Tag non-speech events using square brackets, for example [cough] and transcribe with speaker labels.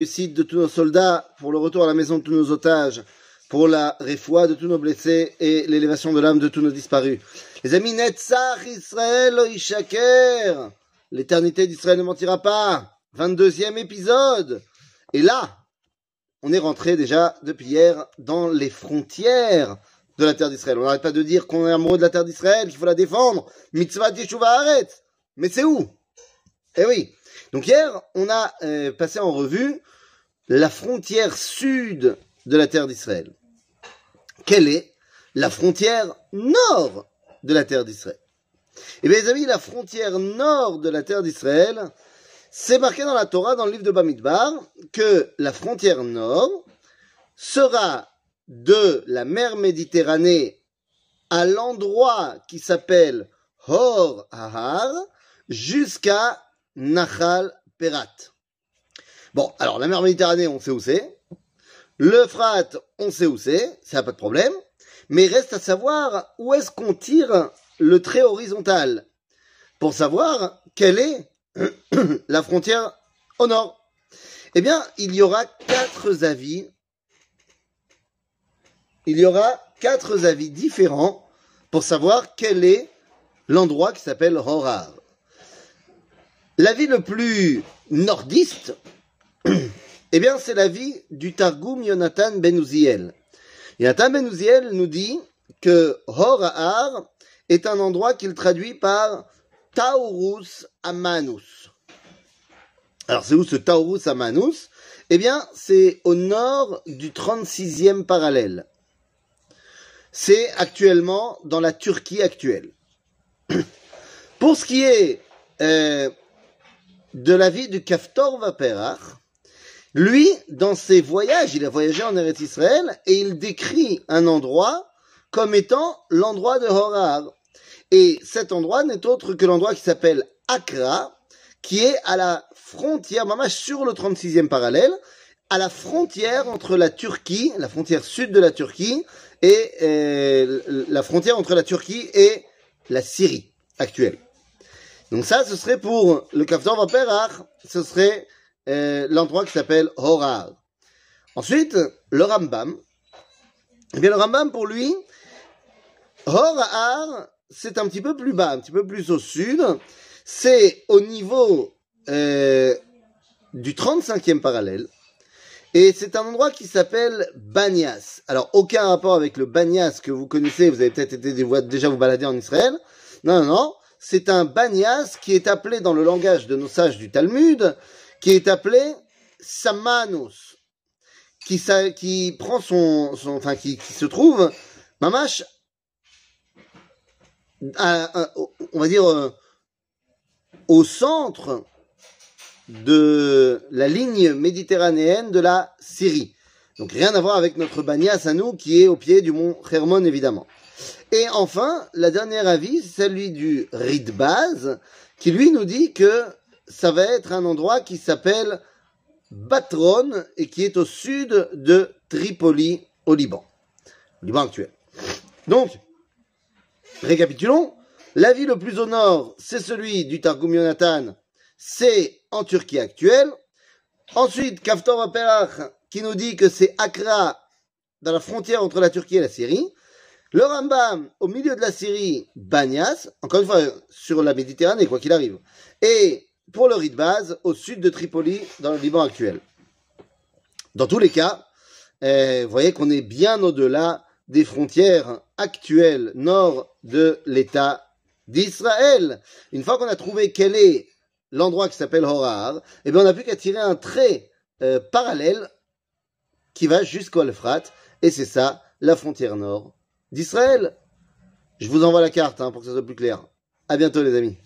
Speaker 1: de tous nos soldats, pour le retour à la maison de tous nos otages, pour la réfoua de tous nos blessés et l'élévation de l'âme de tous nos disparus. Les amis, Netzach Israël Ishaker, l'éternité d'Israël ne mentira pas. 22e épisode. Et là, on est rentré déjà depuis hier dans les frontières de la terre d'Israël. On n'arrête pas de dire qu'on est amoureux de la terre d'Israël, qu'il faut la défendre. Mitzvah Yeshuva Haaretz. Mais c'est où? Eh oui. Donc hier, on a euh, passé en revue la frontière sud de la terre d'Israël. Quelle est la frontière nord de la terre d'Israël? Eh bien, les amis, la frontière nord de la terre d'Israël, c'est marqué dans la Torah, dans le livre de Bamidbar, que la frontière nord sera de la mer Méditerranée à l'endroit qui s'appelle Hor Ahar jusqu'à Nachal Perat. Bon, alors la mer Méditerranée, on sait où c'est. L'Euphrate, on sait où c'est, ça n'a pas de problème. Mais reste à savoir où est-ce qu'on tire le trait horizontal pour savoir quelle est [clears throat] la frontière au nord. Eh bien, il y aura quatre avis. Il y aura quatre avis différents pour savoir quel est l'endroit qui s'appelle Horar. L'avis le plus nordiste, [clears throat] eh bien, c'est l'avis du Targum Yonatan Ben Uziel. Yonatan Ben Uziel nous dit que Horar est un endroit qu'il traduit par Taurus Amanus. Alors, c'est où ce Taurus Amanus? Eh bien, c'est au nord du 36e parallèle. C'est actuellement dans la Turquie actuelle. [clears throat] Pour ce qui est euh, de la vie du Kaftor Vaperach, lui, dans ses voyages, il a voyagé en Eretz Israël et il décrit un endroit comme étant l'endroit de Horar. Et cet endroit n'est autre que l'endroit qui s'appelle Accra, qui est à la frontière, maman, sur le 36e parallèle, à la frontière entre la Turquie, la frontière sud de la Turquie, et euh, la frontière entre la Turquie et la Syrie actuelle. Donc ça, ce serait pour le Kaftor Vaperach, ce serait euh, l'endroit qui s'appelle Horar. Ensuite, le Rambam. Eh bien, le Rambam, pour lui, Horar, c'est un petit peu plus bas, un petit peu plus au sud. C'est au niveau euh, du 35e parallèle. Et c'est un endroit qui s'appelle Banias. Alors, aucun rapport avec le Banias que vous connaissez, vous avez peut-être été déjà vous balader en Israël. Non, non, non. C'est un Banias qui est appelé dans le langage de nos sages du Talmud, qui est appelé Samanus, qui, prend son, enfin, qui, se trouve, mamash, on va dire, euh, au centre de la ligne méditerranéenne de la Syrie. Donc rien à voir avec notre Banias à nous qui est au pied du mont Hermon évidemment. Et enfin, la dernière avis, c'est celui du Ridbaz, qui lui nous dit que ça va être un endroit qui s'appelle Batron et qui est au sud de Tripoli au Liban. Liban actuel. Donc, récapitulons. La ville le plus au nord, c'est celui du Targum Yonatan, c'est en Turquie actuelle. Ensuite, Kaftor Aperach, qui nous dit que c'est Accra, dans la frontière entre la Turquie et la Syrie. Le Rambam, au milieu de la Syrie, Banias, encore une fois, sur la Méditerranée, quoi qu'il arrive. Et pour le Ridbaz, au sud de Tripoli, dans le Liban actuel. Dans tous les cas, eh, vous voyez qu'on est bien au-delà des frontières actuelles nord de l'État d'Israël. Une fois qu'on a trouvé quel est l'endroit qui s'appelle Horar, eh bien on n'a plus qu'à tirer un trait euh, parallèle qui va jusqu'au Euphrate, et c'est ça, la frontière nord d'Israël. Je vous envoie la carte hein, pour que ça soit plus clair. À bientôt les amis.